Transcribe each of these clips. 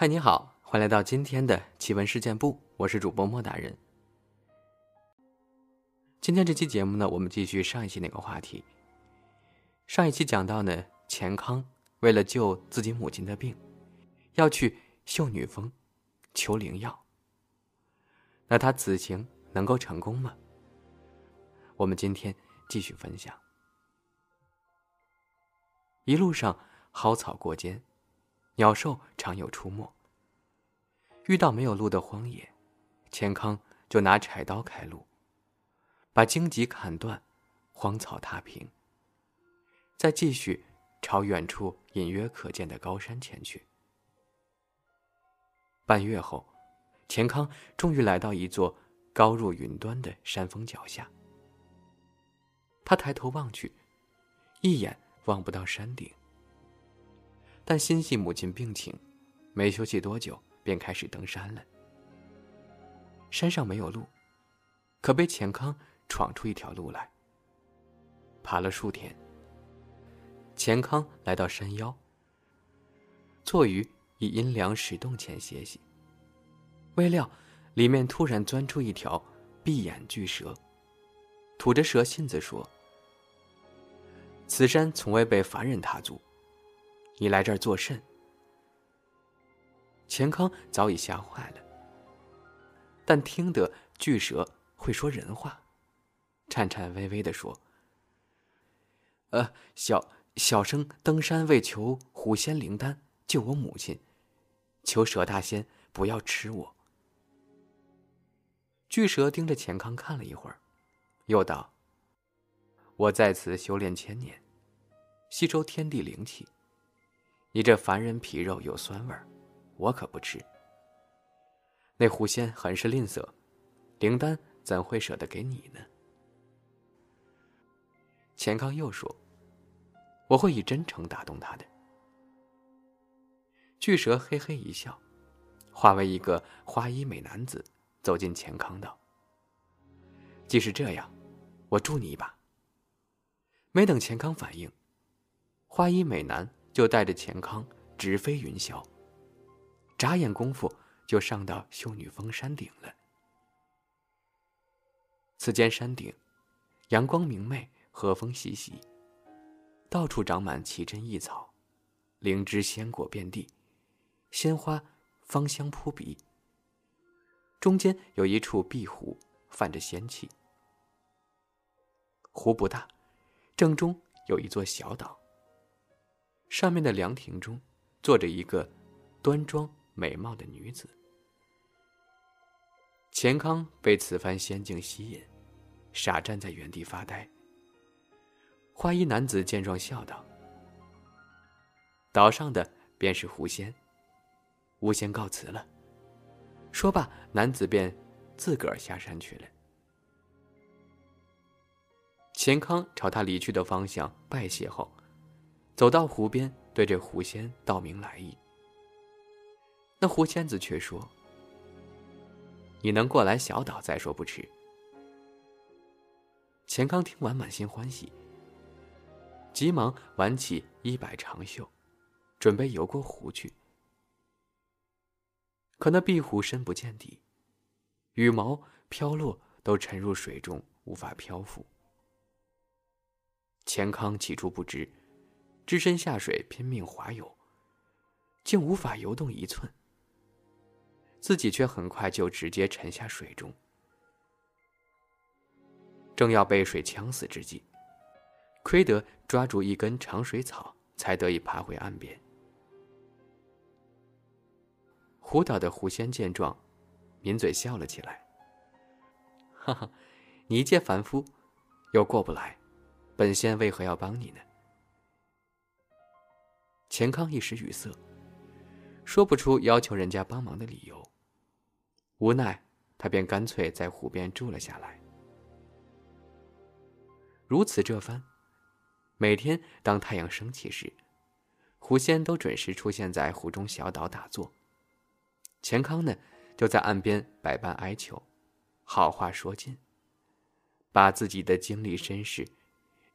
嗨，你好，欢迎来到今天的奇闻事件部，我是主播莫大人。今天这期节目呢，我们继续上一期那个话题。上一期讲到呢，钱康为了救自己母亲的病，要去秀女峰求灵药。那他此行能够成功吗？我们今天继续分享。一路上蒿草过肩，鸟兽常有出没。遇到没有路的荒野，钱康就拿柴刀开路，把荆棘砍断，荒草踏平。再继续朝远处隐约可见的高山前去。半月后，钱康终于来到一座高入云端的山峰脚下。他抬头望去，一眼。望不到山顶，但心系母亲病情，没休息多久便开始登山了。山上没有路，可被钱康闯出一条路来。爬了数天，钱康来到山腰，坐于一阴凉石洞前歇息。未料，里面突然钻出一条闭眼巨蛇，吐着蛇信子说。此山从未被凡人踏足，你来这儿作甚？钱康早已吓坏了，但听得巨蛇会说人话，颤颤巍巍的说：“呃，小小生登山为求狐仙灵丹，救我母亲，求蛇大仙不要吃我。”巨蛇盯着钱康看了一会儿，又道。我在此修炼千年，吸收天地灵气。你这凡人皮肉有酸味儿，我可不吃。那狐仙很是吝啬，灵丹怎会舍得给你呢？钱康又说：“我会以真诚打动他的。”巨蛇嘿嘿一笑，化为一个花衣美男子，走进钱康道：“既是这样，我助你一把。”没等钱康反应，花衣美男就带着钱康直飞云霄。眨眼功夫就上到秀女峰山顶了。此间山顶，阳光明媚，和风习习，到处长满奇珍异草，灵芝鲜果遍地，鲜花芳香扑鼻。中间有一处碧湖，泛着仙气。湖不大。正中有一座小岛。上面的凉亭中，坐着一个端庄美貌的女子。钱康被此番仙境吸引，傻站在原地发呆。花衣男子见状笑道：“岛上的便是狐仙。吾先告辞了。”说罢，男子便自个儿下山去了。钱康朝他离去的方向拜谢后，走到湖边，对这狐仙道明来意。那狐仙子却说：“你能过来小岛再说不迟。”钱康听完满心欢喜，急忙挽起衣摆长袖，准备游过湖去。可那壁湖深不见底，羽毛飘落都沉入水中，无法漂浮。钱康起初不知，只身下水拼命划游，竟无法游动一寸。自己却很快就直接沉下水中，正要被水呛死之际，亏得抓住一根长水草，才得以爬回岸边。湖岛的狐仙见状，抿嘴笑了起来：“哈哈，你一介凡夫，又过不来。”本仙为何要帮你呢？钱康一时语塞，说不出要求人家帮忙的理由。无奈，他便干脆在湖边住了下来。如此这番，每天当太阳升起时，狐仙都准时出现在湖中小岛打坐。钱康呢，就在岸边百般哀求，好话说尽，把自己的经历身世。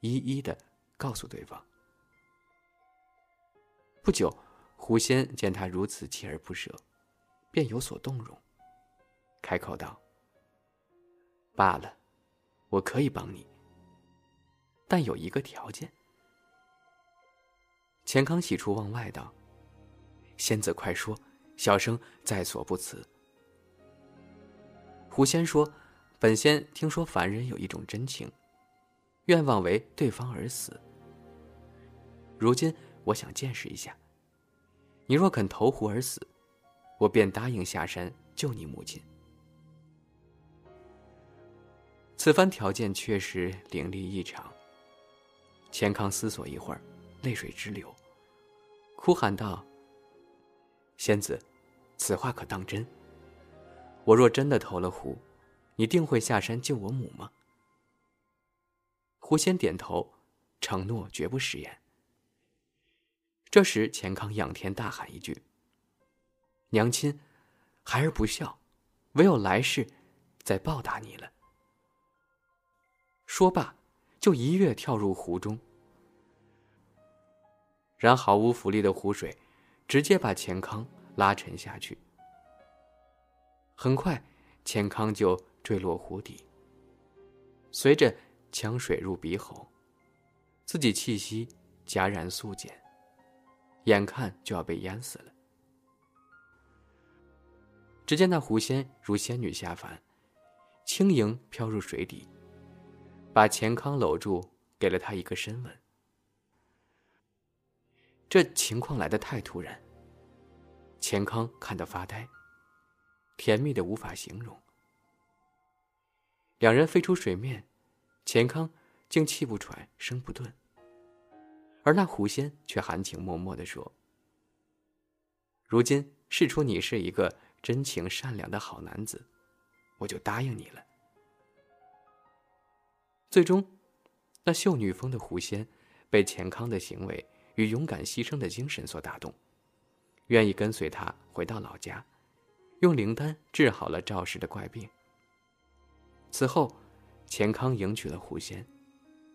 一一的告诉对方。不久，狐仙见他如此锲而不舍，便有所动容，开口道：“罢了，我可以帮你，但有一个条件。”钱康喜出望外道：“仙子快说，小生在所不辞。”狐仙说：“本仙听说凡人有一种真情，愿望为对方而死。如今我想见识一下。”你若肯投湖而死，我便答应下山救你母亲。此番条件确实凌厉异常。钱康思索一会儿，泪水直流，哭喊道：“仙子，此话可当真？我若真的投了湖，你定会下山救我母吗？”狐仙点头，承诺绝不食言。这时，钱康仰天大喊一句：“娘亲，孩儿不孝，唯有来世再报答你了。”说罢，就一跃跳入湖中。然毫无浮力的湖水，直接把钱康拉沉下去。很快，钱康就坠落湖底。随着呛水入鼻喉，自己气息戛然速减。眼看就要被淹死了。只见那狐仙如仙女下凡，轻盈飘入水底，把钱康搂住，给了他一个深吻。这情况来的太突然，钱康看得发呆，甜蜜的无法形容。两人飞出水面，钱康竟气不喘，声不顿。而那狐仙却含情脉脉的说：“如今试出你是一个真情善良的好男子，我就答应你了。”最终，那秀女峰的狐仙被钱康的行为与勇敢牺牲的精神所打动，愿意跟随他回到老家，用灵丹治好了赵氏的怪病。此后，钱康迎娶了狐仙，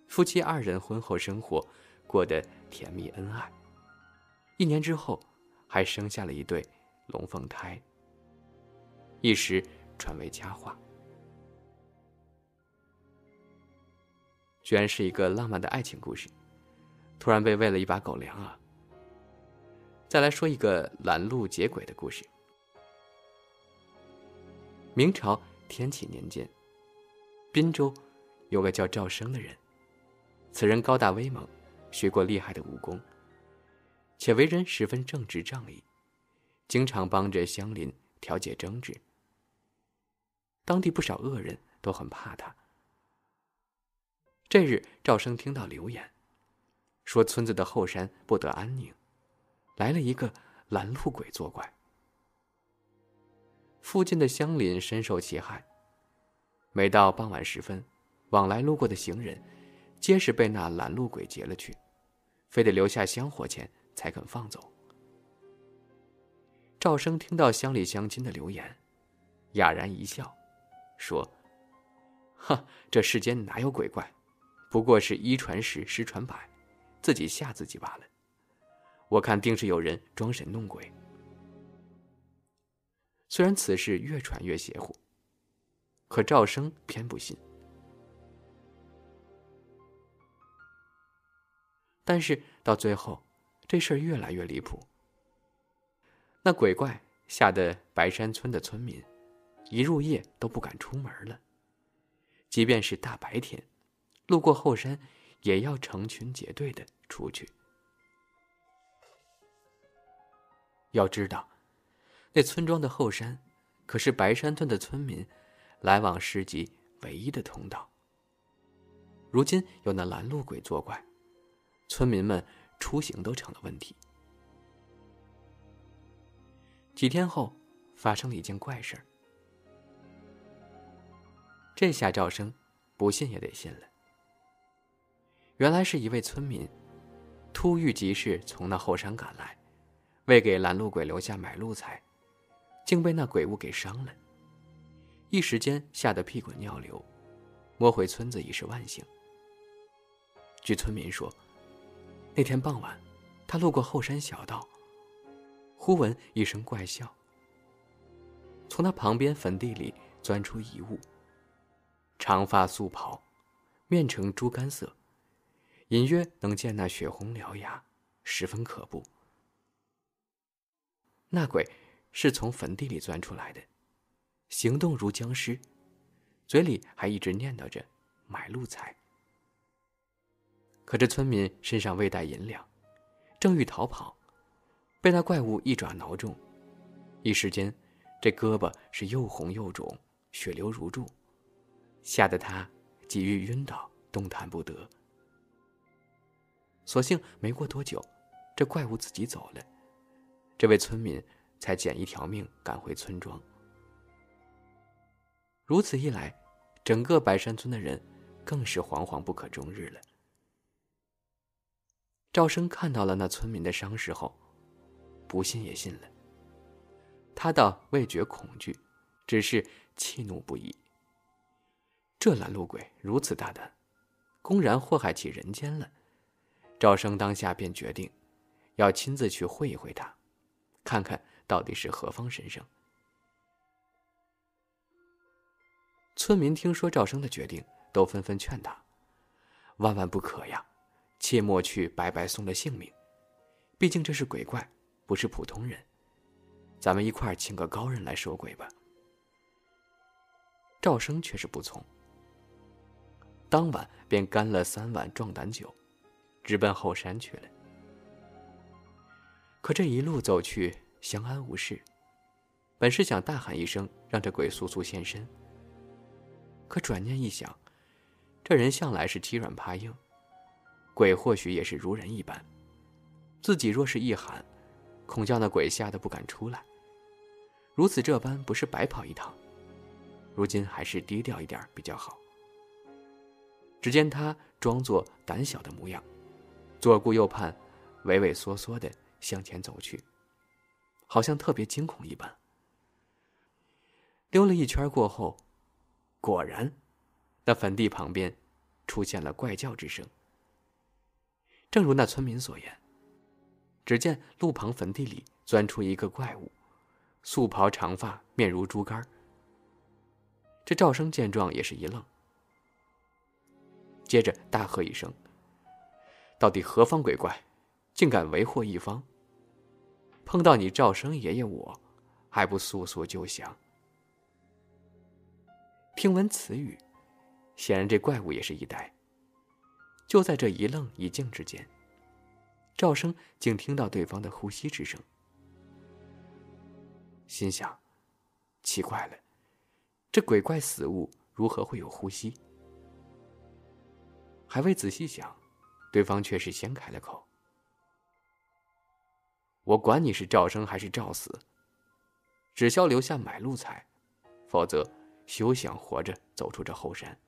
夫妻二人婚后生活。过得甜蜜恩爱，一年之后，还生下了一对龙凤胎。一时传为佳话。居然是一个浪漫的爱情故事，突然被喂了一把狗粮啊！再来说一个拦路劫鬼的故事。明朝天启年间，滨州有个叫赵生的人，此人高大威猛。学过厉害的武功，且为人十分正直仗义，经常帮着乡邻调解争执。当地不少恶人都很怕他。这日，赵生听到流言，说村子的后山不得安宁，来了一个拦路鬼作怪。附近的乡邻深受其害，每到傍晚时分，往来路过的行人。皆是被那拦路鬼劫了去，非得留下香火钱才肯放走。赵生听到乡里乡亲的流言，哑然一笑，说：“哈，这世间哪有鬼怪？不过是一传十，十传百，自己吓自己罢了。我看定是有人装神弄鬼。”虽然此事越传越邪乎，可赵生偏不信。但是到最后，这事儿越来越离谱。那鬼怪吓得白山村的村民，一入夜都不敢出门了。即便是大白天，路过后山，也要成群结队的出去。要知道，那村庄的后山，可是白山村的村民来往市集唯一的通道。如今有那拦路鬼作怪。村民们出行都成了问题。几天后，发生了一件怪事儿。这下赵生不信也得信了。原来是一位村民，突遇急事从那后山赶来，为给拦路鬼留下买路财，竟被那鬼物给伤了。一时间吓得屁滚尿流，摸回村子已是万幸。据村民说。那天傍晚，他路过后山小道，忽闻一声怪笑，从他旁边坟地里钻出一物。长发素袍，面呈猪肝色，隐约能见那血红獠牙，十分可怖。那鬼是从坟地里钻出来的，行动如僵尸，嘴里还一直念叨着买路财。可这村民身上未带银两，正欲逃跑，被那怪物一爪挠中，一时间，这胳膊是又红又肿，血流如注。吓得他几欲晕倒，动弹不得。所幸没过多久，这怪物自己走了，这位村民才捡一条命赶回村庄。如此一来，整个白山村的人更是惶惶不可终日了。赵生看到了那村民的伤势后，不信也信了。他倒未觉恐惧，只是气怒不已。这拦路鬼如此大胆，公然祸害起人间了。赵生当下便决定，要亲自去会一会他，看看到底是何方神圣。村民听说赵生的决定，都纷纷劝他：“万万不可呀，切莫去白白送了性命。毕竟这是鬼怪，不是普通人。咱们一块儿请个高人来收鬼吧。”赵生却是不从。当晚便干了三碗壮胆酒，直奔后山去了。可这一路走去，相安无事。本是想大喊一声，让这鬼速速现身。可转念一想，这人向来是欺软怕硬，鬼或许也是如人一般。自己若是一喊，恐叫那鬼吓得不敢出来。如此这般，不是白跑一趟。如今还是低调一点比较好。只见他装作胆小的模样，左顾右盼，畏畏缩缩的向前走去，好像特别惊恐一般。溜了一圈过后，果然，那坟地旁边出现了怪叫之声。正如那村民所言，只见路旁坟地里钻出一个怪物，素袍长发，面如猪肝。这赵生见状也是一愣。接着大喝一声：“到底何方鬼怪，竟敢为祸一方？碰到你赵生爷爷，我还不速速就降？”听闻此语，显然这怪物也是一呆。就在这一愣一静之间，赵生竟听到对方的呼吸之声，心想：奇怪了，这鬼怪死物如何会有呼吸？还未仔细想，对方却是先开了口：“我管你是赵生还是赵死，只需留下买路财，否则休想活着走出这后山。”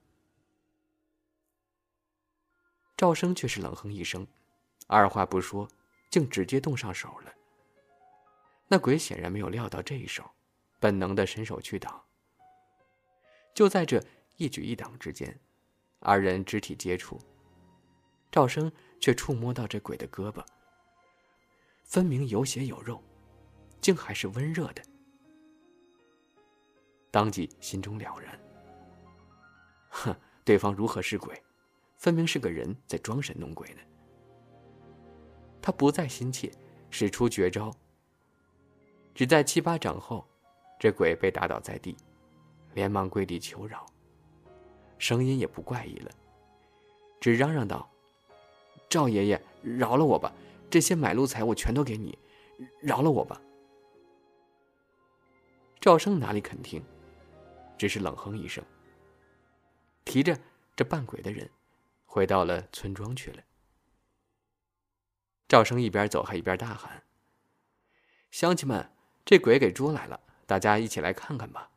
赵生却是冷哼一声，二话不说，竟直接动上手了。那鬼显然没有料到这一手，本能的伸手去挡。就在这一举一挡之间。二人肢体接触，赵生却触摸到这鬼的胳膊，分明有血有肉，竟还是温热的。当即心中了然，哼，对方如何是鬼？分明是个人在装神弄鬼呢。他不再心切，使出绝招。只在七八掌后，这鬼被打倒在地，连忙跪地求饶。声音也不怪异了，只嚷嚷道：“赵爷爷，饶了我吧！这些买路财我全都给你，饶了我吧！”赵生哪里肯听，只是冷哼一声，提着这扮鬼的人，回到了村庄去了。赵生一边走还一边大喊：“乡亲们，这鬼给捉来了，大家一起来看看吧！”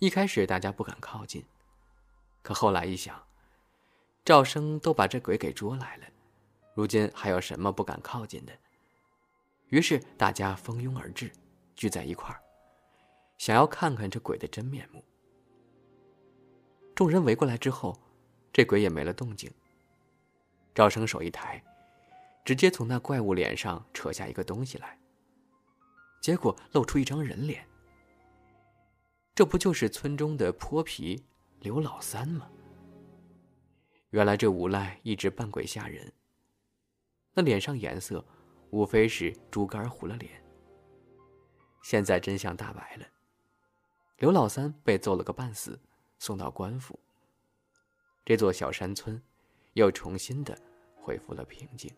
一开始大家不敢靠近，可后来一想，赵生都把这鬼给捉来了，如今还有什么不敢靠近的？于是大家蜂拥而至，聚在一块儿，想要看看这鬼的真面目。众人围过来之后，这鬼也没了动静。赵生手一抬，直接从那怪物脸上扯下一个东西来，结果露出一张人脸。这不就是村中的泼皮刘老三吗？原来这无赖一直扮鬼吓人。那脸上颜色，无非是猪肝糊了脸。现在真相大白了，刘老三被揍了个半死，送到官府。这座小山村，又重新的恢复了平静。